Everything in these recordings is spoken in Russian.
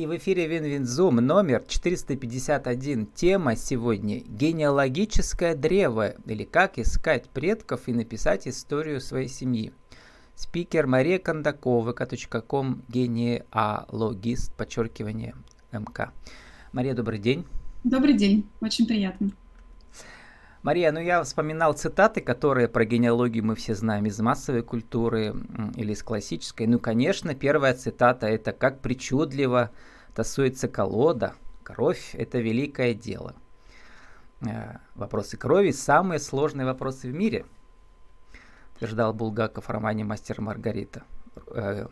И в эфире Win-Win Zoom номер 451. Тема сегодня – генеалогическое древо, или как искать предков и написать историю своей семьи. Спикер Мария Кондакова, vk.com, генеалогист, подчеркивание МК. Мария, добрый день. Добрый день, очень приятно. Мария, ну я вспоминал цитаты, которые про генеалогию мы все знаем из массовой культуры или из классической. Ну, конечно, первая цитата это «Как причудливо тасуется колода, кровь – это великое дело». Э, вопросы крови – самые сложные вопросы в мире, утверждал Булгаков в романе «Мастер Маргарита». Э,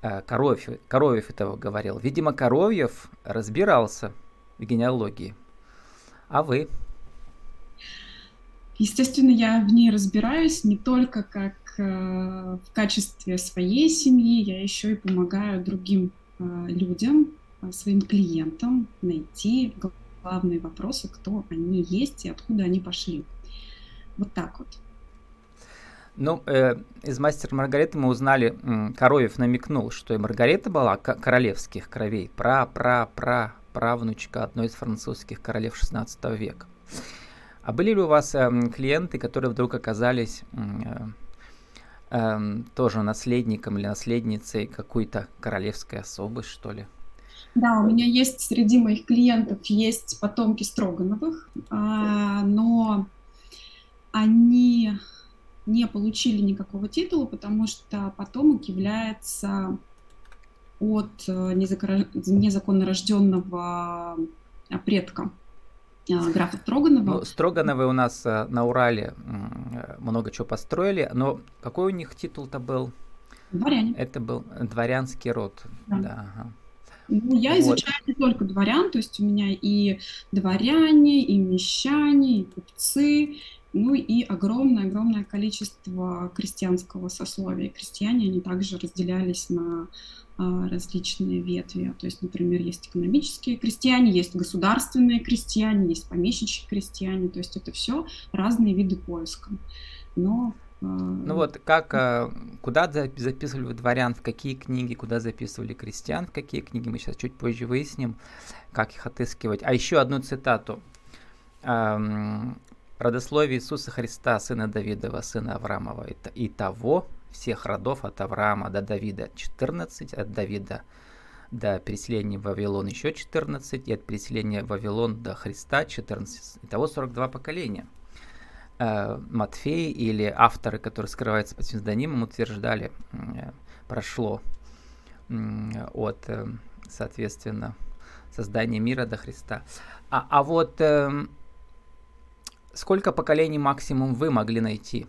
э, Коровьев, Коровьев этого говорил. Видимо, Коровьев разбирался в генеалогии. А вы? Естественно, я в ней разбираюсь не только как э, в качестве своей семьи, я еще и помогаю другим э, людям, э, своим клиентам найти главные вопросы, кто они есть и откуда они пошли. Вот так вот. Ну, э, из мастера Маргариты мы узнали, Коровьев намекнул, что и Маргарита была королевских кровей, пра-пра-пра правнучка одной из французских королев XVI века. А были ли у вас э, клиенты, которые вдруг оказались э, э, тоже наследником или наследницей какой-то королевской особы, что ли? Да, у меня есть среди моих клиентов есть потомки Строгановых, а, но они не получили никакого титула, потому что потомок является от э, незаконно рожденного предка. А, графа Строганова. Ну, Строгановы у нас э, на Урале много чего построили, но какой у них титул-то был? Дворяне. Это был дворянский род. Да. да ага. Ну, я вот. изучаю не только дворян, то есть у меня и дворяне, и мещане, и купцы, ну и огромное-огромное количество крестьянского сословия. Крестьяне, они также разделялись на а, различные ветви. То есть, например, есть экономические крестьяне, есть государственные крестьяне, есть помещичьи крестьяне. То есть это все разные виды поиска. Но а, ну вот, как, а, куда записывали дворян, в какие книги, куда записывали крестьян, в какие книги, мы сейчас чуть позже выясним, как их отыскивать. А еще одну цитату. Родословие Иисуса Христа, сына Давидова, сына Авраамова, и того, всех родов от Авраама до Давида 14, от Давида до переселения в Вавилон еще 14, и от переселения в Вавилон до Христа 14. Итого 42 поколения. Э, Матфей или авторы, которые скрываются под псевдонимом, утверждали, э, прошло от, э, соответственно, создания мира до Христа. А, а вот сколько поколений максимум вы могли найти?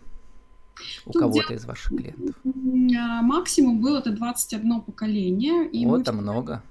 у кого-то из ваших клиентов? А, максимум было это 21 поколение. И вот, это мы... много.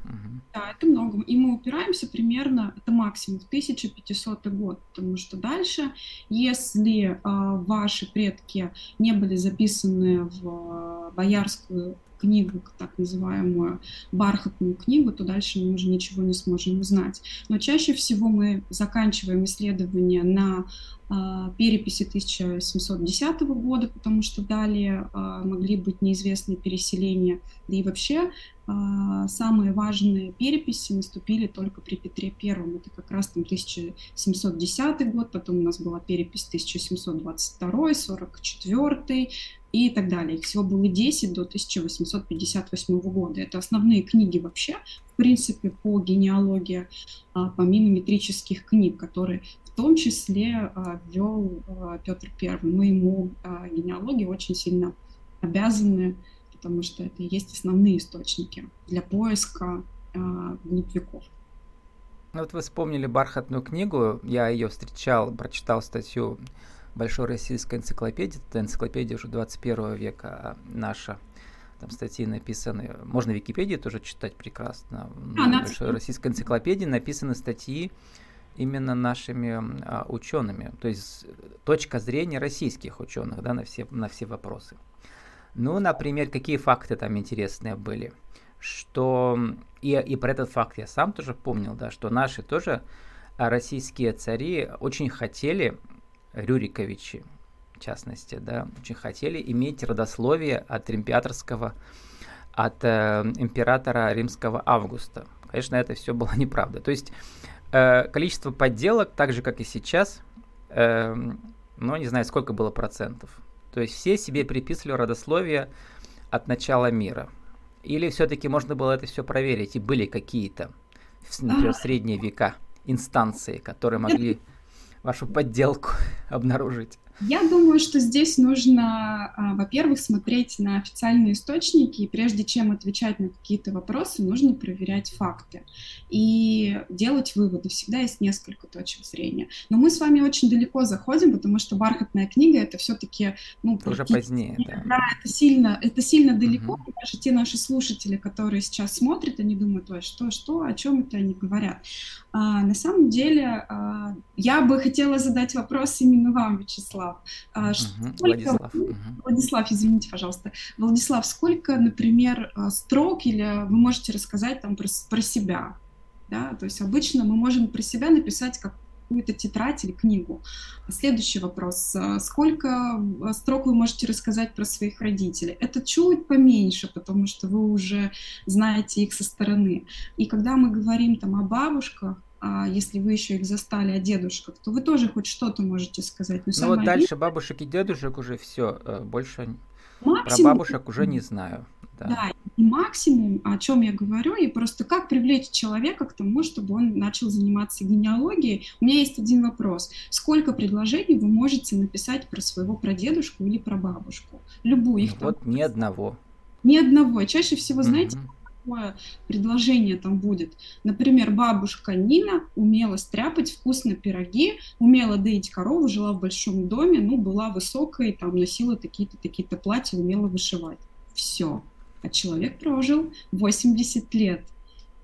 Да, это много. И мы упираемся примерно, это максимум, в 1500 год, потому что дальше, если э, ваши предки не были записаны в боярскую книгу, так называемую бархатную книгу, то дальше мы уже ничего не сможем узнать. Но чаще всего мы заканчиваем исследования на а, переписи 1710 года, потому что далее а, могли быть неизвестные переселения. Да и вообще а, самые важные переписи наступили только при Петре Первом. Это как раз там 1710 год, потом у нас была перепись 1722, 44 и так далее. Их всего было 10 до 1858 года. Это основные книги вообще, в принципе, по генеалогии, помимо метрических книг, которые в том числе а, ввел а, Петр I. Мы ему а, генеалогии очень сильно обязаны, потому что это и есть основные источники для поиска глубь веков. Ну вот вы вспомнили бархатную книгу, я ее встречал, прочитал статью Большой российской энциклопедии, это энциклопедия уже 21 века наша, там статьи написаны, можно в Википедии тоже читать прекрасно, а, Большой российской энциклопедии написаны статьи именно нашими а, учеными, то есть точка зрения российских ученых да, на, все, на все вопросы. Ну, например, какие факты там интересные были? Что и, и про этот факт я сам тоже помнил, да, что наши тоже а, российские цари очень хотели, Рюриковичи в частности, да, очень хотели иметь родословие от императорского от э, императора римского Августа. Конечно, это все было неправда. То есть э, количество подделок, так же как и сейчас, э, ну, не знаю, сколько было процентов. То есть все себе приписывали родословие от начала мира. Или все-таки можно было это все проверить, и были какие-то, например, в средние века инстанции, которые могли вашу подделку обнаружить? Я думаю, что здесь нужно, а, во-первых, смотреть на официальные источники, и прежде чем отвечать на какие-то вопросы, нужно проверять факты и делать выводы. Всегда есть несколько точек зрения. Но мы с вами очень далеко заходим, потому что бархатная книга это все-таки ну уже позднее, да. да, это сильно, это сильно далеко. Угу. Даже те наши слушатели, которые сейчас смотрят, они думают, ой, что, что, о чем это они говорят. А, на самом деле, а, я бы хотела задать вопрос именно вам, Вячеслав. А, сколько... Владислав. Владислав, извините, пожалуйста. Владислав, сколько, например, а, строк или вы можете рассказать там про, про себя? Да? То есть обычно мы можем про себя написать как какую-то тетрадь или книгу. Следующий вопрос. А, сколько строк вы можете рассказать про своих родителей? Это чуть поменьше, потому что вы уже знаете их со стороны. И когда мы говорим там о бабушках, а если вы еще их застали о дедушках, то вы тоже хоть что-то можете сказать. Но ну вот дальше бабушек и дедушек уже все, э, больше максимум, про бабушек уже не знаю. Да. да, и максимум, о чем я говорю, и просто как привлечь человека к тому, чтобы он начал заниматься генеалогией. У меня есть один вопрос. Сколько предложений вы можете написать про своего прадедушку или про бабушку? Любую их. Ну, вот ни одного. Ни одного. Чаще всего, знаете, угу какое предложение там будет. Например, бабушка Нина умела стряпать вкусные пироги, умела доить корову, жила в большом доме, ну, была высокой, там, носила такие-то, такие-то платья, умела вышивать. Все. А человек прожил 80 лет.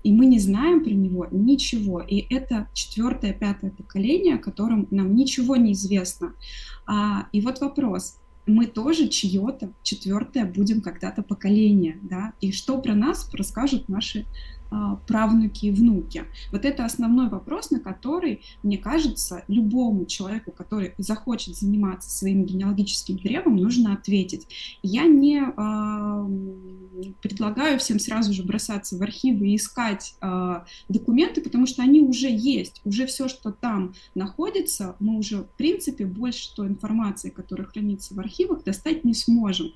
И мы не знаем про него ничего. И это четвертое, пятое поколение, о котором нам ничего не известно. А, и вот вопрос, мы тоже чье-то четвертое будем когда-то поколение, да, и что про нас расскажут наши правнуки и внуки. Вот это основной вопрос, на который, мне кажется, любому человеку, который захочет заниматься своим генеалогическим древом, нужно ответить. Я не э, предлагаю всем сразу же бросаться в архивы и искать э, документы, потому что они уже есть, уже все, что там находится, мы уже, в принципе, больше той информации, которая хранится в архивах, достать не сможем.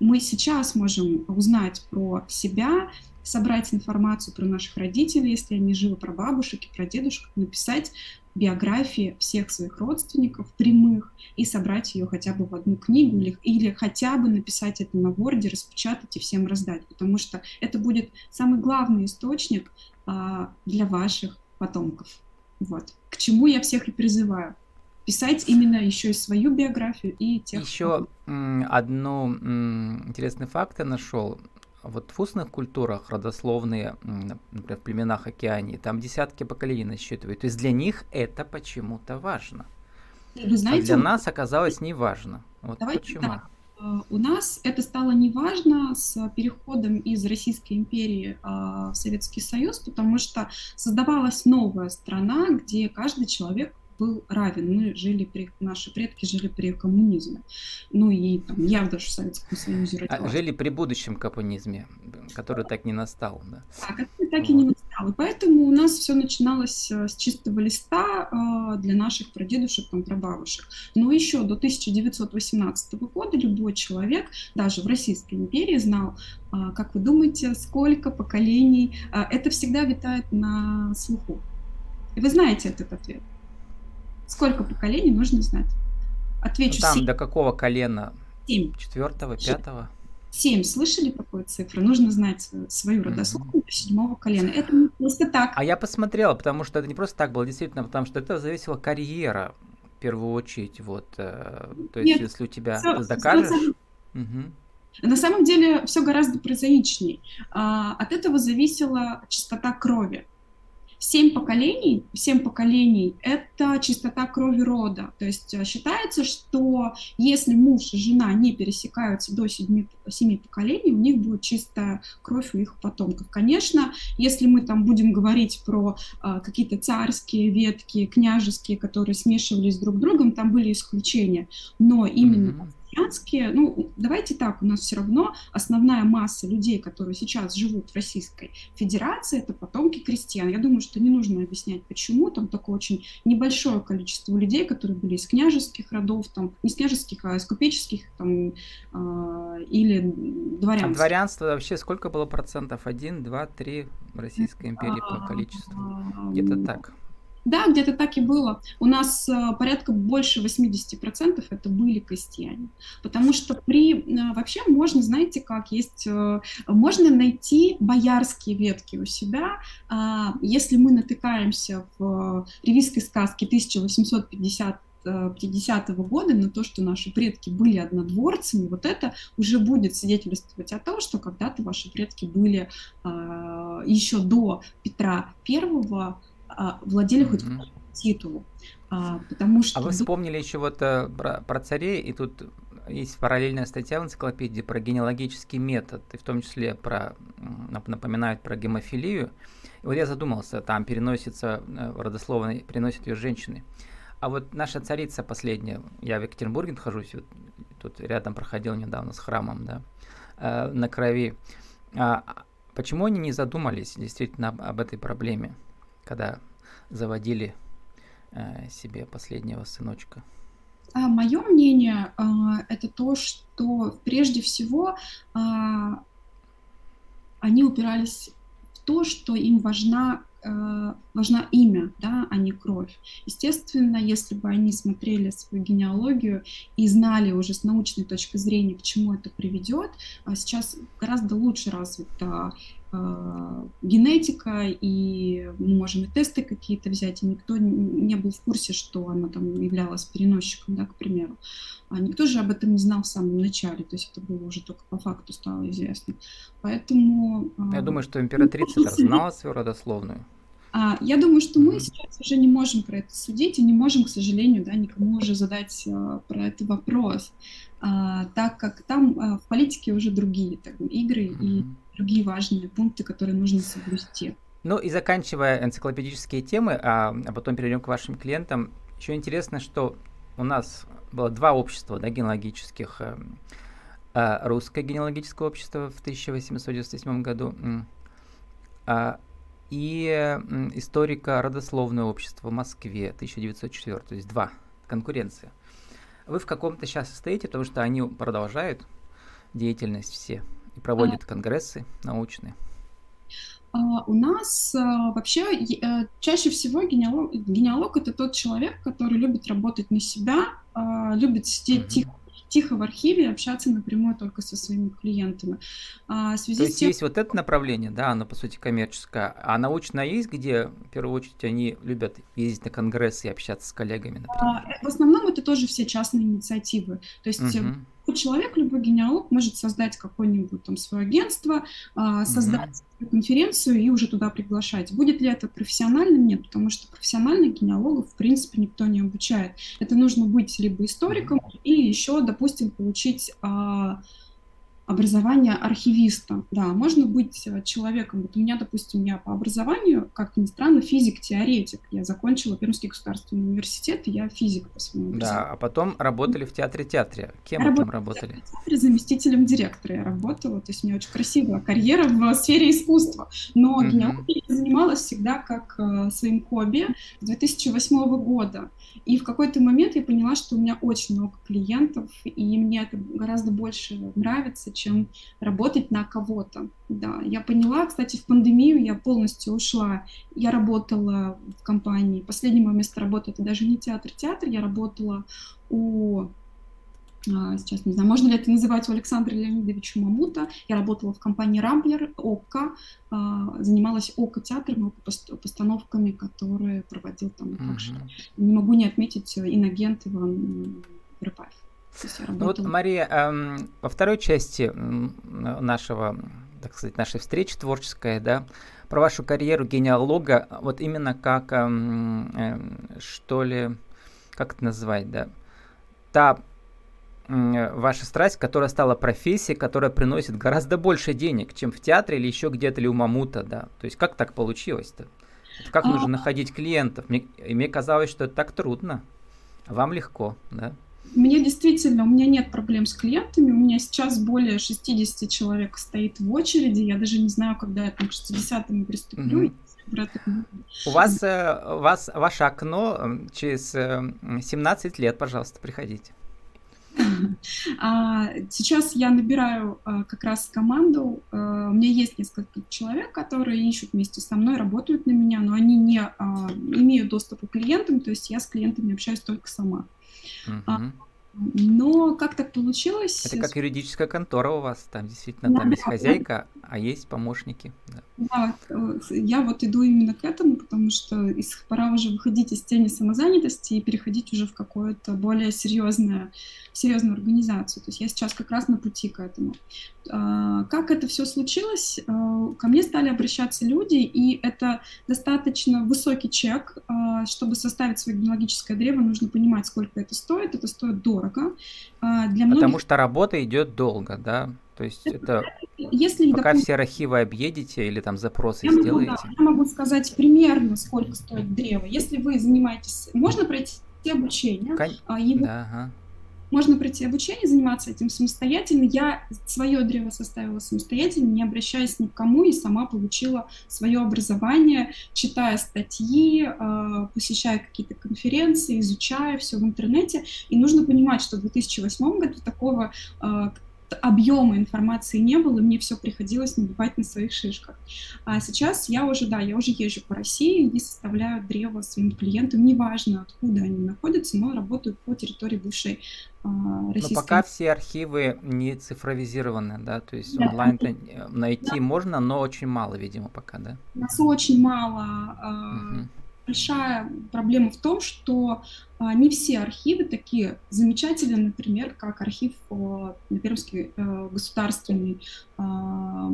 Мы сейчас можем узнать про себя, собрать информацию про наших родителей, если они живы, про бабушек и про дедушек, написать биографии всех своих родственников прямых и собрать ее хотя бы в одну книгу или, или хотя бы написать это на Word, распечатать и всем раздать, потому что это будет самый главный источник а, для ваших потомков. Вот. К чему я всех и призываю. Писать именно еще и свою биографию и тех... Еще одну интересный факт я нашел вот в устных культурах родословные, например, в племенах Океании, там десятки поколений насчитывают. То есть для них это почему-то важно. Вы знаете, а для нас оказалось не важно. Вот почему? Так. Э, у нас это стало неважно с переходом из Российской империи а, в Советский Союз, потому что создавалась новая страна, где каждый человек был равен. Мы жили при, наши предки жили при коммунизме. Ну и там, я даже в Советском Союзе родилась. А, жили при будущем коммунизме, который так не настал, да? Да, который так вот. и не настал. И поэтому у нас все начиналось э, с чистого листа э, для наших прадедушек, там, прабабушек. Но еще до 1918 года любой человек, даже в Российской империи, знал, э, как вы думаете, сколько поколений. Это всегда витает на слуху. И вы знаете этот ответ. Сколько поколений нужно знать? Отвечу Там 7. до какого колена? Семь. Четвертого, пятого? Семь. Слышали такую цифру? Нужно знать свою родословную mm-hmm. до седьмого колена. Это не просто так. А я посмотрела, потому что это не просто так было, действительно, потому что это зависело карьера в первую очередь. Вот, э, то есть, Нет, если у тебя все, докажешь. Угу. На самом деле все гораздо прозаичней. А, от этого зависела частота крови семь поколений, семь поколений – это чистота крови рода. То есть э, считается, что если муж и жена не пересекаются до семи, семи поколений, у них будет чистая кровь у их потомков. Конечно, если мы там будем говорить про а, какие-то царские ветки, княжеские, которые смешивались друг с другом, там были исключения. Но именно mm-hmm крестьянские, ну, давайте так, у нас все равно основная масса людей, которые сейчас живут в Российской Федерации, это потомки крестьян. Я думаю, что не нужно объяснять, почему. Там такое очень небольшое количество людей, которые были из княжеских родов, там, не из княжеских, а из купеческих, там, э, или дворянских. А дворянство вообще сколько было процентов? Один, два, три в Российской империи по количеству? Где-то так. Да, где-то так и было. У нас э, порядка больше 80% это были крестьяне. Потому что при... Э, вообще можно, знаете, как есть... Э, можно найти боярские ветки у себя. Э, если мы натыкаемся в ревизской сказке 1850 50 -го года на то, что наши предки были однодворцами, вот это уже будет свидетельствовать о том, что когда-то ваши предки были еще до Петра Первого а, владели хоть mm-hmm. титулу. А, потому что... А вы вспомнили еще вот э, про, про царей, и тут есть параллельная статья в энциклопедии про генеалогический метод, и в том числе про, напоминают про гемофилию. И вот я задумался, там переносится, э, родословно переносят ее женщины. А вот наша царица последняя, я в Екатеринбурге нахожусь, вот, тут рядом проходил недавно с храмом, да, э, на крови. А, почему они не задумались действительно об, об этой проблеме? Когда заводили э, себе последнего сыночка? А, мое мнение э, это то, что прежде всего э, они упирались в то, что им важна э, важна имя, да, а не кровь. Естественно, если бы они смотрели свою генеалогию и знали уже с научной точки зрения, к чему это приведет, а сейчас гораздо лучше развита генетика, и мы можем и тесты какие-то взять, и никто не был в курсе, что она там являлась переносчиком, да, к примеру. А никто же об этом не знал в самом начале, то есть это было уже только по факту стало известно. Поэтому... Я э, думаю, что императрица ну, знала свою родословную. А, я думаю, что мы сейчас уже не можем про это судить и не можем, к сожалению, да, никому уже задать а, про это вопрос, а, так как там в политике уже другие так, игры и другие важные пункты, которые нужно соблюсти. Ну и заканчивая энциклопедические темы, а, а потом перейдем к вашим клиентам, еще интересно, что у нас было два общества да, генеалогических. Э, э, русское генеалогическое общество в 1898 году, и историко-родословное общество в Москве 1904, то есть два, конкуренция. Вы в каком-то сейчас состоите, потому что они продолжают деятельность все и проводят а, конгрессы научные. А, у нас а, вообще а, чаще всего генеалог, генеалог это тот человек, который любит работать на себя, а, любит сидеть угу. тихо тихо в архиве общаться напрямую только со своими клиентами. А, в связи То есть тем... есть вот это направление, да, оно по сути коммерческое, а научное есть, где в первую очередь они любят ездить на конгрессы и общаться с коллегами, например? А, в основном это тоже все частные инициативы. То есть угу человек, любой генеалог может создать какое-нибудь там свое агентство, а, создать mm-hmm. конференцию и уже туда приглашать. Будет ли это профессионально? Нет, потому что профессиональных генеалогов в принципе никто не обучает. Это нужно быть либо историком mm-hmm. и еще, допустим, получить а, образование архивиста. Да, можно быть э, человеком. Вот у меня, допустим, я по образованию, как ни странно, физик-теоретик. Я закончила Пермский государственный университет, и я физик по своему Да, а потом работали в театре-театре. Кем вы там работали? В театре заместителем директора я работала. То есть у меня очень красивая карьера в сфере искусства. Но угу. генеалогией я занималась всегда как э, своим хобби с 2008 года. И в какой-то момент я поняла, что у меня очень много клиентов, и мне это гораздо больше нравится, чем работать на кого-то. Да, я поняла, кстати, в пандемию я полностью ушла. Я работала в компании, последнее мое место работы это даже не театр-театр, я работала у а, сейчас не знаю, можно ли это называть у Александра Леонидовича Мамута. Я работала в компании Рамблер, ОККО, а, занималась ОККО театром, ОККО постановками, которые проводил там также. Не могу не отметить э, инагент Иван Рыбаев. Ну вот, Мария, эм, во второй части нашего, так сказать, нашей встречи творческой, да, про вашу карьеру генеалога, вот именно как, эм, э, что ли, как это назвать, да, та ваша страсть, которая стала профессией, которая приносит гораздо больше денег, чем в театре или еще где-то или у Мамута, да. То есть как так получилось-то? Как нужно а. находить клиентов? Мне, мне казалось, что это так трудно. А вам легко, да? Мне действительно, у меня нет проблем с клиентами, у меня сейчас более 60 человек стоит в очереди, я даже не знаю, когда я там к 60-му приступлю. Mm-hmm. У вас, э, у вас ваше окно через 17 лет, пожалуйста, приходите. А, сейчас я набираю а, как раз команду. А, у меня есть несколько человек, которые ищут вместе со мной, работают на меня, но они не имеют доступа к клиентам, то есть я с клиентами общаюсь только сама. Uh-huh. Но как так получилось? Это как юридическая контора у вас, там действительно да, там есть хозяйка, а есть помощники. Да. да, э, я вот иду именно к этому, потому что из, пора уже выходить из тени самозанятости и переходить уже в какое-то более серьезное, серьезную организацию. То есть я сейчас как раз на пути к этому. А, как это все случилось? А, ко мне стали обращаться люди, и это достаточно высокий чек, а, чтобы составить свое генеалогическое древо, нужно понимать, сколько это стоит. Это стоит дорого для многих... Потому что работа идет долго, да? То есть это, это если, пока допустим, все архивы объедете или там запросы я сделаете? Могу, да, я могу сказать примерно, сколько стоит древо. Если вы занимаетесь... Можно пройти обучение. Кон... Его... Да, ага. Можно пройти обучение, заниматься этим самостоятельно. Я свое древо составила самостоятельно, не обращаясь ни к кому, и сама получила свое образование, читая статьи, а, посещая какие-то конференции, изучая все в интернете. И нужно понимать, что в 2008 году такого а, объема информации не было, и мне все приходилось набивать на своих шишках. А сейчас я уже, да, я уже езжу по России и составляю древо своим клиентам, неважно, откуда они находятся, но работают по территории бывшей российской... Но пока все архивы не цифровизированы, да, то есть да. онлайн найти да. можно, но очень мало, видимо, пока, да? Нас очень мало. Угу большая проблема в том, что а, не все архивы такие замечательные, например, как архив, а, Пермский а, государственный а,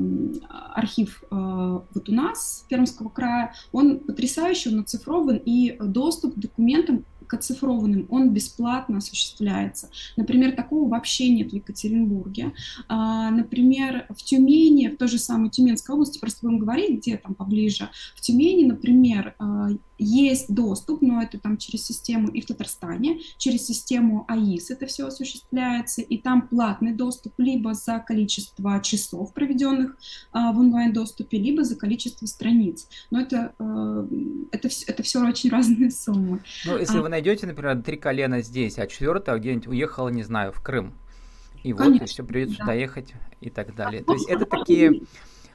архив а, вот у нас, Пермского края. Он потрясающий, он оцифрован, и доступ к документам к оцифрованным, он бесплатно осуществляется. Например, такого вообще нет в Екатеринбурге. А, например, в Тюмени, в той же самой Тюменской области, просто будем говорить, где там поближе, в Тюмени, например, а, есть доступ, но это там через систему и в Татарстане, через систему АИС это все осуществляется, и там платный доступ либо за количество часов, проведенных а, в онлайн-доступе, либо за количество страниц. Но это, а, это, это все очень разные суммы. Ну, если а, вы найдете, например, три колена здесь, а четвертое где-нибудь уехало, не знаю, в Крым, и вот, Конечно, и все, придется да. сюда ехать и так далее. То есть это такие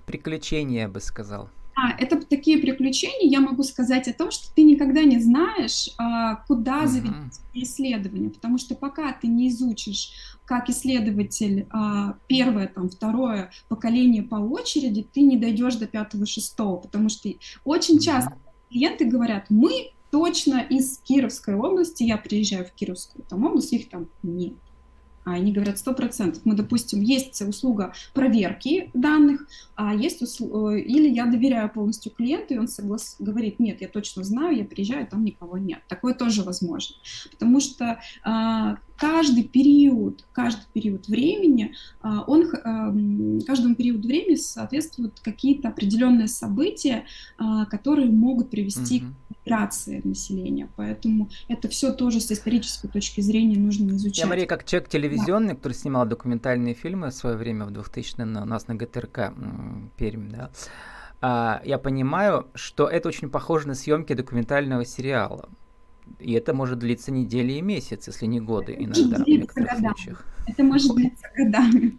приключения, я бы сказал. А, это такие приключения, я могу сказать о том, что ты никогда не знаешь, а, куда заведет uh-huh. исследование, потому что пока ты не изучишь, как исследователь, а, первое, там, второе поколение по очереди, ты не дойдешь до пятого, шестого, потому что очень часто клиенты говорят, мы точно из Кировской области, я приезжаю в Кировскую там область, их там нет. А они говорят, сто процентов. Мы, допустим, есть услуга проверки данных, а есть услуга, э, или я доверяю полностью клиенту, и он соглас... говорит, нет, я точно знаю, я приезжаю, там никого нет. Такое тоже возможно. Потому что а, каждый период, каждый период времени, а, он, эм, каждому периоду времени соответствуют какие-то определенные события, а, которые могут привести угу. Миграции населения. Поэтому это все тоже с исторической точки зрения нужно изучать. Я, Мария, как человек телевизионный, да. который снимал документальные фильмы в свое время, в 2000 у нас на ГТРК Пермь, да, а, я понимаю, что это очень похоже на съемки документального сериала. И это может длиться недели и месяцы, если не годы иногда в некоторых годами. случаях. Это может длиться годами.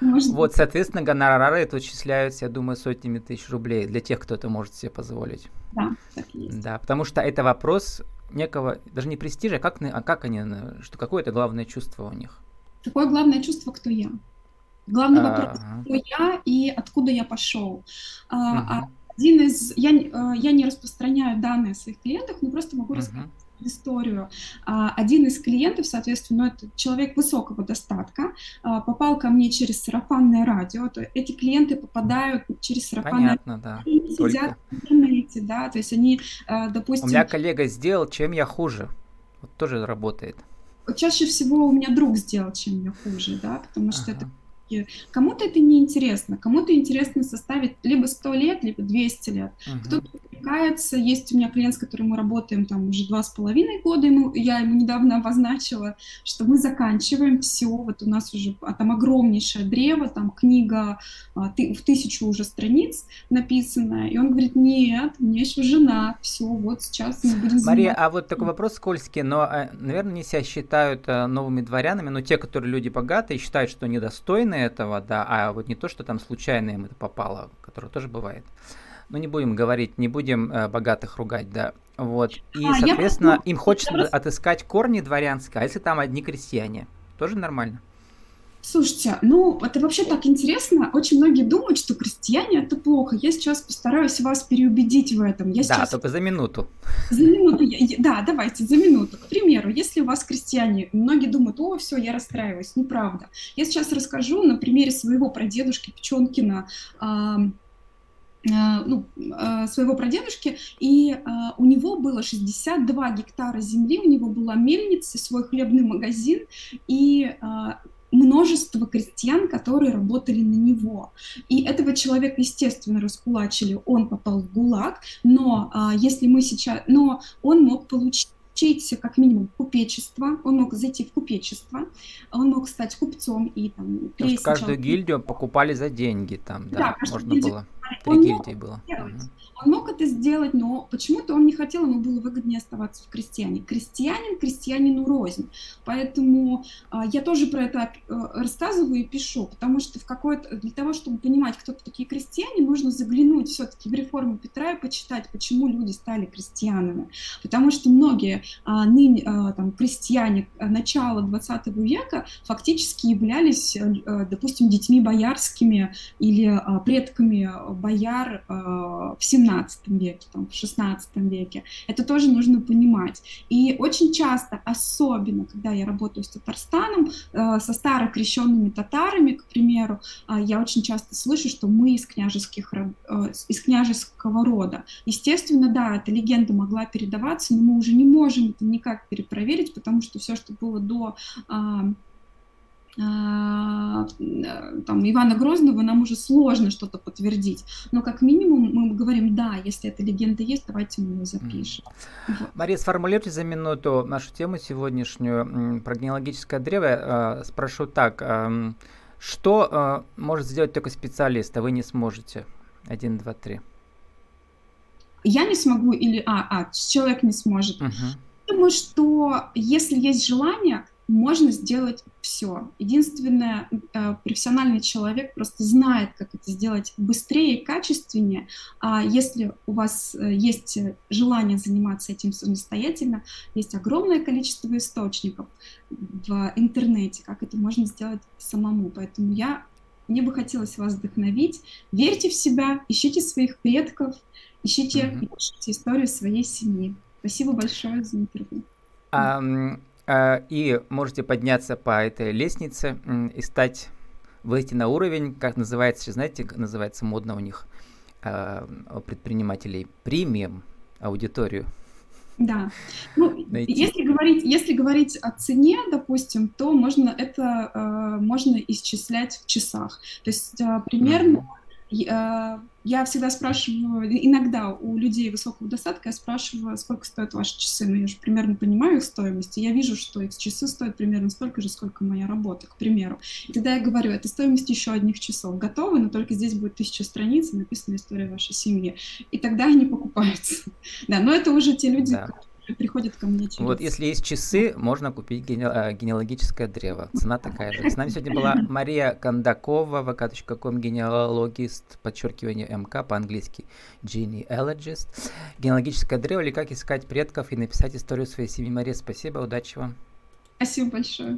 может вот, соответственно, гонорары это учисляются, я думаю, сотнями тысяч рублей для тех, кто это может себе позволить. Да, так есть. Да, потому что это вопрос некого, даже не престижа, а как, а как они, что какое это главное чувство у них? Какое главное чувство, кто я? Главный а, вопрос, кто я и откуда я пошел. А, угу один из... Я, э, я не распространяю данные о своих клиентах, но просто могу uh-huh. рассказать историю. А, один из клиентов, соответственно, ну, это человек высокого достатка, а, попал ко мне через сарафанное радио. То эти клиенты попадают через сарафанное Понятно, да. и сидят в интернете, да, то есть они, э, допустим... У меня коллега сделал, чем я хуже. Вот тоже работает. Чаще всего у меня друг сделал, чем я хуже, да, потому что ага. это Кому-то это не интересно, кому-то интересно составить либо 100 лет, либо 200 лет. Uh-huh. Кто-то перекликается. Есть у меня клиент, с которым мы работаем там уже два с половиной года, мы, я ему недавно обозначила, что мы заканчиваем все, вот у нас уже а, там огромнейшее древо, там книга а, ты, в тысячу уже страниц написанная, и он говорит, нет, у меня еще жена, все, вот сейчас мы будем Мария, а вот такой вопрос скользкий, но, э, наверное, не себя считают э, новыми дворянами, но те, которые люди богатые, считают, что недостойны этого, да, а вот не то, что там случайно им это попало, которое тоже бывает ну не будем говорить, не будем э, богатых ругать, да. Вот. И, а, соответственно, я... им хочется я... отыскать корни дворянские, а если там одни крестьяне, тоже нормально. Слушайте, ну это вообще так интересно. Очень многие думают, что крестьяне это плохо. Я сейчас постараюсь вас переубедить в этом. Я да, сейчас... только за минуту. За минуту. Да, давайте, за минуту. К примеру, если у вас крестьяне, многие думают, о, все, я расстраиваюсь. Неправда. Я сейчас расскажу на примере своего прадедушки Печенкина. Э, ну, э, своего прадедушки, и э, у него было 62 гектара земли, у него была мельница, свой хлебный магазин, и множество крестьян, которые работали на него. И этого человека, естественно, раскулачили, он попал в ГУЛАГ, но если мы сейчас... Но он мог получить учить как минимум купечество, он мог зайти в купечество, он мог стать купцом и там... каждую гильдию покупали за деньги там, да, да можно гильдию... Три он гильдии было. Угу. Он мог это сделать, но почему-то он не хотел, ему было выгоднее оставаться в крестьяне. Крестьянин крестьянину рознь. Поэтому а, я тоже про это а, рассказываю и пишу, потому что в какой-то, для того, чтобы понимать, кто такие крестьяне, нужно заглянуть все-таки в реформу Петра и почитать, почему люди стали крестьянами. Потому что многие а, ныне а, там, крестьяне начала 20 века фактически являлись, а, допустим, детьми боярскими или а, предками бояр а, в 17 17 веке, там, в 16 веке. Это тоже нужно понимать. И очень часто, особенно когда я работаю с Татарстаном, э, со старокрещенными татарами, к примеру, э, я очень часто слышу, что мы из княжеских, э, из княжеского рода. Естественно, да, эта легенда могла передаваться, но мы уже не можем это никак перепроверить, потому что все, что было до а, там, Ивана Грозного нам уже сложно что-то подтвердить. Но как минимум мы говорим, да, если эта легенда есть, давайте мы ее запишем. Mm. Вот. Мария, сформулируйте за минуту нашу тему сегодняшнюю про генеалогическое древо. А, спрошу так, что а, может сделать только специалист, а вы не сможете? Один, два, три. Я не смогу или... А, а человек не сможет. Угу. Думаю, что если есть желание, можно сделать все. Единственное, э, профессиональный человек просто знает, как это сделать быстрее и качественнее. А если у вас э, есть желание заниматься этим самостоятельно, есть огромное количество источников в интернете, как это можно сделать самому. Поэтому я мне бы хотелось вас вдохновить. Верьте в себя, ищите своих предков, ищите, mm-hmm. ищите историю своей семьи. Спасибо большое за интервью. Um, и можете подняться по этой лестнице и стать, выйти на уровень, как называется, знаете, как называется модно у них, а, предпринимателей, премиум аудиторию. Да. Ну, если говорить, если говорить о цене, допустим, то можно это э, можно исчислять в часах. То есть э, примерно mm-hmm я всегда спрашиваю, иногда у людей высокого достатка я спрашиваю, сколько стоят ваши часы, ну, я же примерно понимаю их стоимость, и я вижу, что их часы стоят примерно столько же, сколько моя работа, к примеру. И тогда я говорю, это стоимость еще одних часов, готовы, но только здесь будет тысяча страниц, написана история вашей семьи. И тогда они покупаются. Да, но это уже те люди, да приходят ко мне через... Вот если есть часы, можно купить гене... Э, генеалогическое древо. Цена такая же. С нами сегодня была Мария Кондакова, vk.com, генеалогист, подчеркивание МК по-английски, genealogist. Генеалогическое древо или как искать предков и написать историю своей семьи. Мария, спасибо, удачи вам. Спасибо большое.